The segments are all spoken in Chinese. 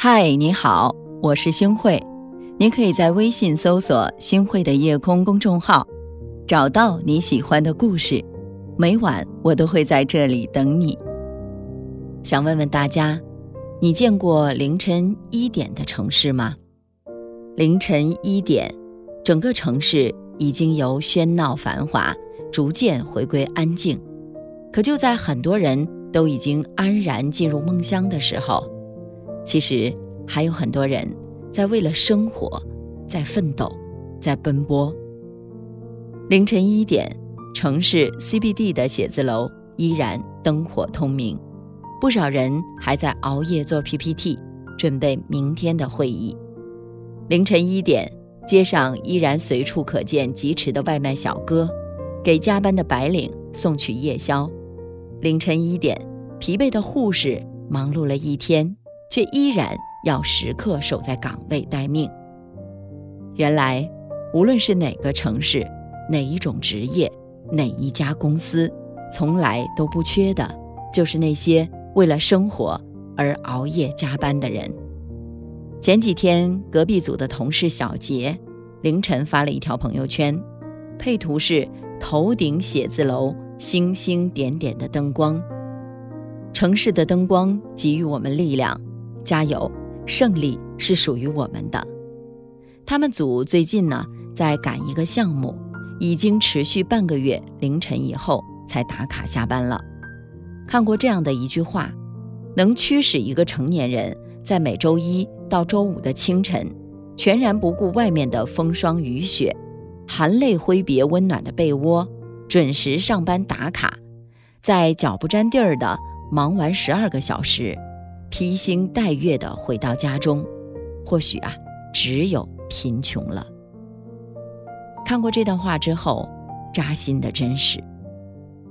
嗨，你好，我是星慧。你可以在微信搜索“星慧的夜空”公众号，找到你喜欢的故事。每晚我都会在这里等你。想问问大家，你见过凌晨一点的城市吗？凌晨一点，整个城市已经由喧闹繁华逐渐回归安静。可就在很多人都已经安然进入梦乡的时候，其实还有很多人在为了生活，在奋斗，在奔波。凌晨一点，城市 CBD 的写字楼依然灯火通明，不少人还在熬夜做 PPT，准备明天的会议。凌晨一点，街上依然随处可见疾驰的外卖小哥，给加班的白领送去夜宵。凌晨一点，疲惫的护士忙碌了一天。却依然要时刻守在岗位待命。原来，无论是哪个城市、哪一种职业、哪一家公司，从来都不缺的，就是那些为了生活而熬夜加班的人。前几天，隔壁组的同事小杰凌晨发了一条朋友圈，配图是头顶写字楼星星点点的灯光。城市的灯光给予我们力量。加油，胜利是属于我们的。他们组最近呢在赶一个项目，已经持续半个月，凌晨以后才打卡下班了。看过这样的一句话：能驱使一个成年人在每周一到周五的清晨，全然不顾外面的风霜雨雪，含泪挥别温暖的被窝，准时上班打卡，在脚不沾地儿的忙完十二个小时。披星戴月地回到家中，或许啊，只有贫穷了。看过这段话之后，扎心的真实。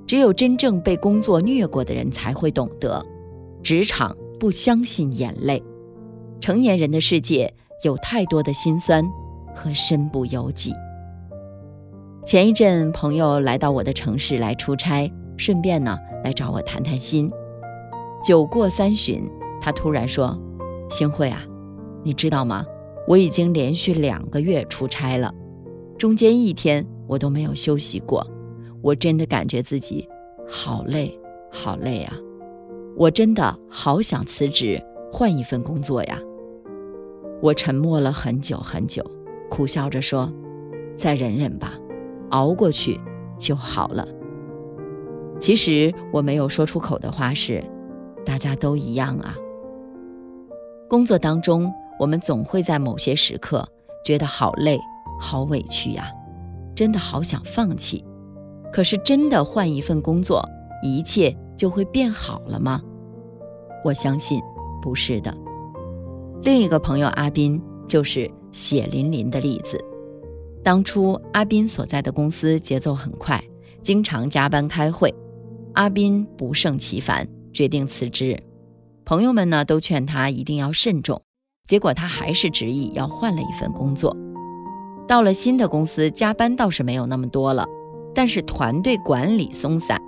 只有真正被工作虐过的人才会懂得，职场不相信眼泪。成年人的世界有太多的辛酸和身不由己。前一阵，朋友来到我的城市来出差，顺便呢来找我谈谈心。酒过三巡。他突然说：“星慧啊，你知道吗？我已经连续两个月出差了，中间一天我都没有休息过。我真的感觉自己好累，好累啊！我真的好想辞职，换一份工作呀。”我沉默了很久很久，苦笑着说：“再忍忍吧，熬过去就好了。”其实我没有说出口的话是：“大家都一样啊。”工作当中，我们总会在某些时刻觉得好累、好委屈呀，真的好想放弃。可是，真的换一份工作，一切就会变好了吗？我相信不是的。另一个朋友阿斌就是血淋淋的例子。当初阿斌所在的公司节奏很快，经常加班开会，阿斌不胜其烦，决定辞职。朋友们呢都劝他一定要慎重，结果他还是执意要换了一份工作。到了新的公司，加班倒是没有那么多了，但是团队管理松散，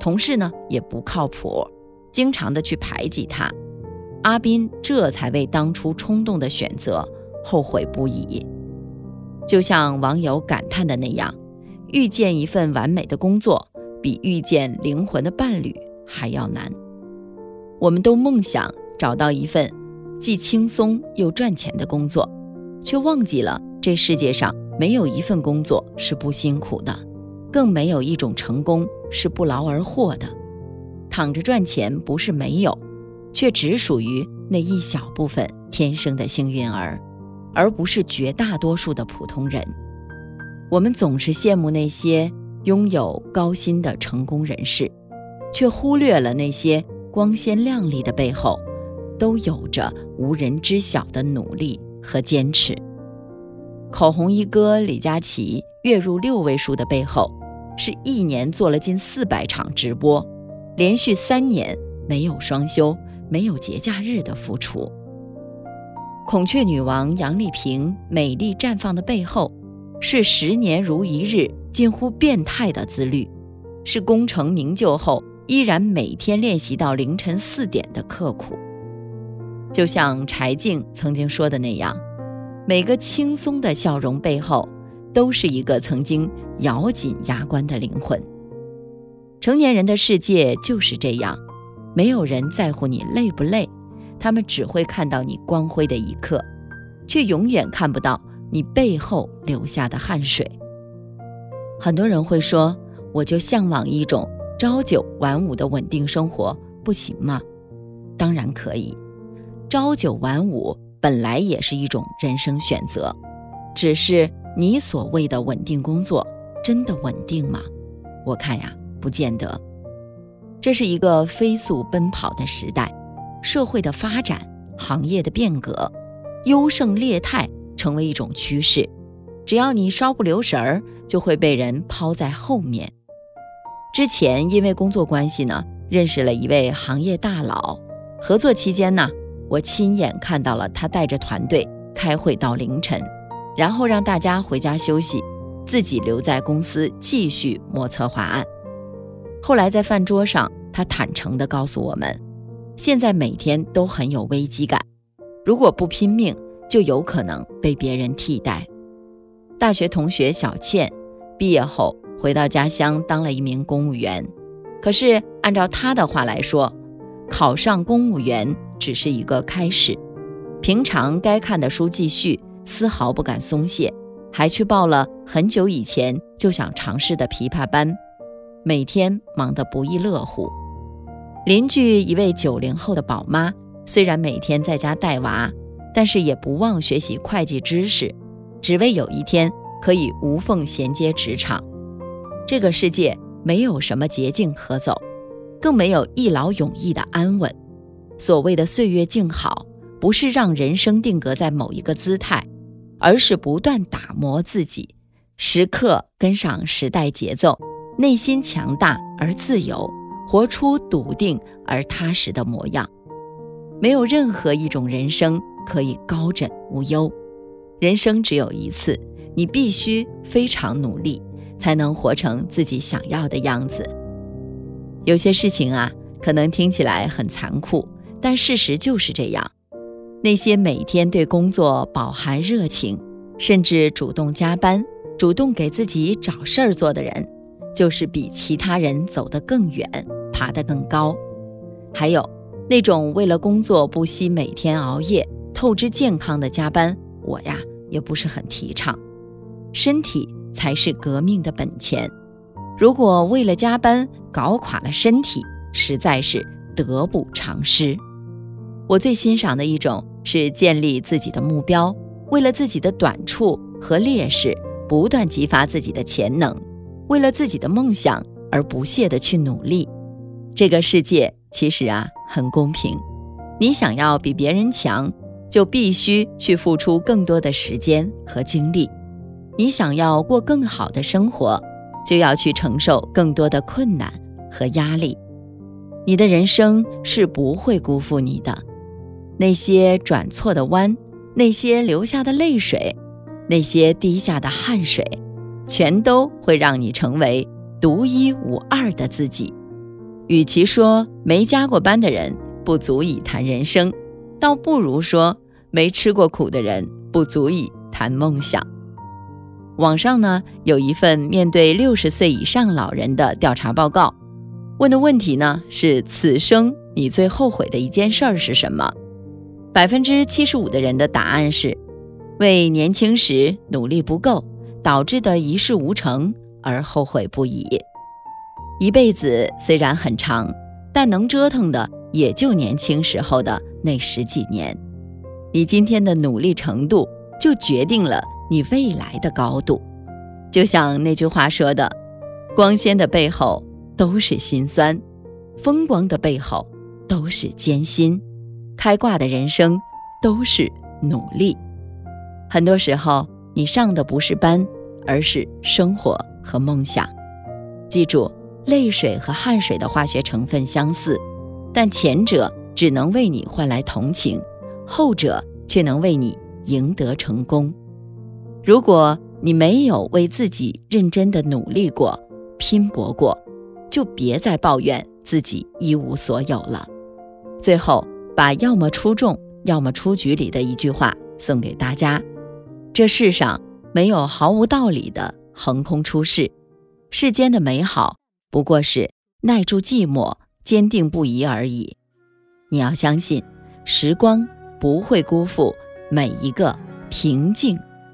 同事呢也不靠谱，经常的去排挤他。阿斌这才为当初冲动的选择后悔不已。就像网友感叹的那样，遇见一份完美的工作，比遇见灵魂的伴侣还要难。我们都梦想找到一份既轻松又赚钱的工作，却忘记了这世界上没有一份工作是不辛苦的，更没有一种成功是不劳而获的。躺着赚钱不是没有，却只属于那一小部分天生的幸运儿，而不是绝大多数的普通人。我们总是羡慕那些拥有高薪的成功人士，却忽略了那些。光鲜亮丽的背后，都有着无人知晓的努力和坚持。口红一哥李佳琦月入六位数的背后，是一年做了近四百场直播，连续三年没有双休、没有节假日的付出。孔雀女王杨丽萍美丽绽放的背后，是十年如一日、近乎变态的自律，是功成名就后。依然每天练习到凌晨四点的刻苦。就像柴静曾经说的那样，每个轻松的笑容背后，都是一个曾经咬紧牙关的灵魂。成年人的世界就是这样，没有人在乎你累不累，他们只会看到你光辉的一刻，却永远看不到你背后流下的汗水。很多人会说，我就向往一种朝九晚五的稳定生活，不行吗？当然可以。朝九晚五本来也是一种人生选择，只是你所谓的稳定工作真的稳定吗？我看呀，不见得。这是一个飞速奔跑的时代，社会的发展、行业的变革，优胜劣汰成为一种趋势。只要你稍不留神儿，就会被人抛在后面。之前因为工作关系呢，认识了一位行业大佬，合作期间呢。我亲眼看到了他带着团队开会到凌晨，然后让大家回家休息，自己留在公司继续摸策划案。后来在饭桌上，他坦诚地告诉我们，现在每天都很有危机感，如果不拼命，就有可能被别人替代。大学同学小倩毕业后回到家乡当了一名公务员，可是按照他的话来说，考上公务员。只是一个开始，平常该看的书继续，丝毫不敢松懈，还去报了很久以前就想尝试的琵琶班，每天忙得不亦乐乎。邻居一位九零后的宝妈，虽然每天在家带娃，但是也不忘学习会计知识，只为有一天可以无缝衔接职场。这个世界没有什么捷径可走，更没有一劳永逸的安稳。所谓的岁月静好，不是让人生定格在某一个姿态，而是不断打磨自己，时刻跟上时代节奏，内心强大而自由，活出笃定而踏实的模样。没有任何一种人生可以高枕无忧，人生只有一次，你必须非常努力，才能活成自己想要的样子。有些事情啊，可能听起来很残酷。但事实就是这样，那些每天对工作饱含热情，甚至主动加班、主动给自己找事儿做的人，就是比其他人走得更远、爬得更高。还有那种为了工作不惜每天熬夜、透支健康的加班，我呀也不是很提倡。身体才是革命的本钱，如果为了加班搞垮了身体，实在是得不偿失。我最欣赏的一种是建立自己的目标，为了自己的短处和劣势不断激发自己的潜能，为了自己的梦想而不懈地去努力。这个世界其实啊很公平，你想要比别人强，就必须去付出更多的时间和精力；你想要过更好的生活，就要去承受更多的困难和压力。你的人生是不会辜负你的。那些转错的弯，那些流下的泪水，那些滴下的汗水，全都会让你成为独一无二的自己。与其说没加过班的人不足以谈人生，倒不如说没吃过苦的人不足以谈梦想。网上呢有一份面对六十岁以上老人的调查报告，问的问题呢是：此生你最后悔的一件事儿是什么？百分之七十五的人的答案是，为年轻时努力不够导致的一事无成而后悔不已。一辈子虽然很长，但能折腾的也就年轻时候的那十几年。你今天的努力程度，就决定了你未来的高度。就像那句话说的：“光鲜的背后都是辛酸，风光的背后都是艰辛。”开挂的人生都是努力，很多时候你上的不是班，而是生活和梦想。记住，泪水和汗水的化学成分相似，但前者只能为你换来同情，后者却能为你赢得成功。如果你没有为自己认真的努力过、拼搏过，就别再抱怨自己一无所有了。最后。把要么出众，要么出局里的一句话送给大家：这世上没有毫无道理的横空出世，世间的美好不过是耐住寂寞、坚定不移而已。你要相信，时光不会辜负每一个平静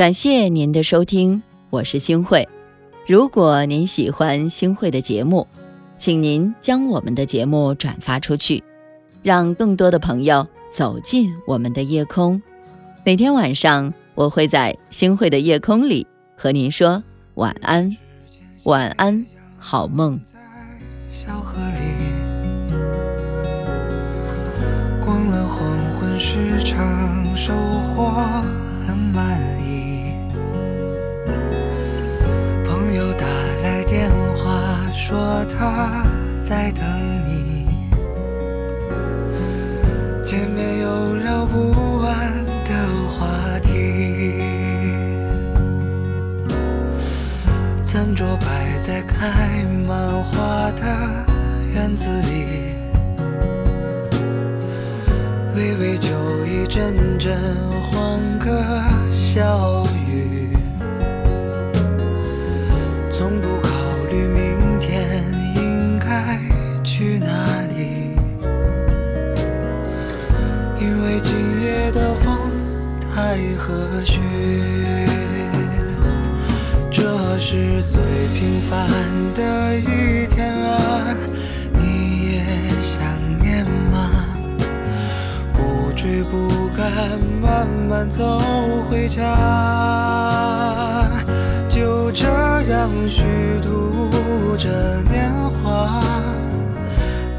感谢您的收听，我是星慧。如果您喜欢星慧的节目，请您将我们的节目转发出去，让更多的朋友走进我们的夜空。每天晚上，我会在星慧的夜空里和您说晚安，晚安，好梦。小河里，逛了黄昏市场，收获他在等你，见面有聊不完的话题。餐桌摆在开满花的院子里，微微酒意，阵阵欢歌笑太和煦。这是最平凡的一天啊，你也想念吗？不追不赶，慢慢走回家。就这样虚度着年华，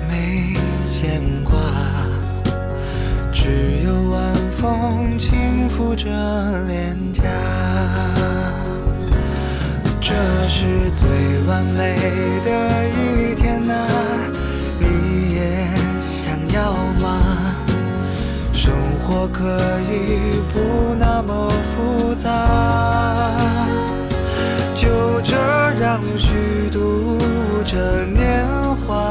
没牵风轻拂着脸颊。这是最完美的一天啊你也想要吗？生活可以不那么复杂就这样虚度着年华。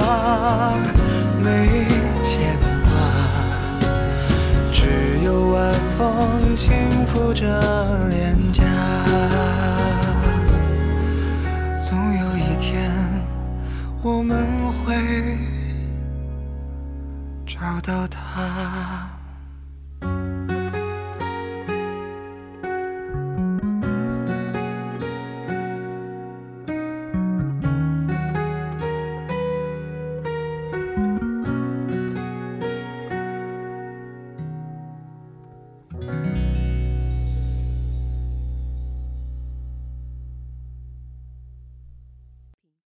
着脸颊。总有一天我们会找到他。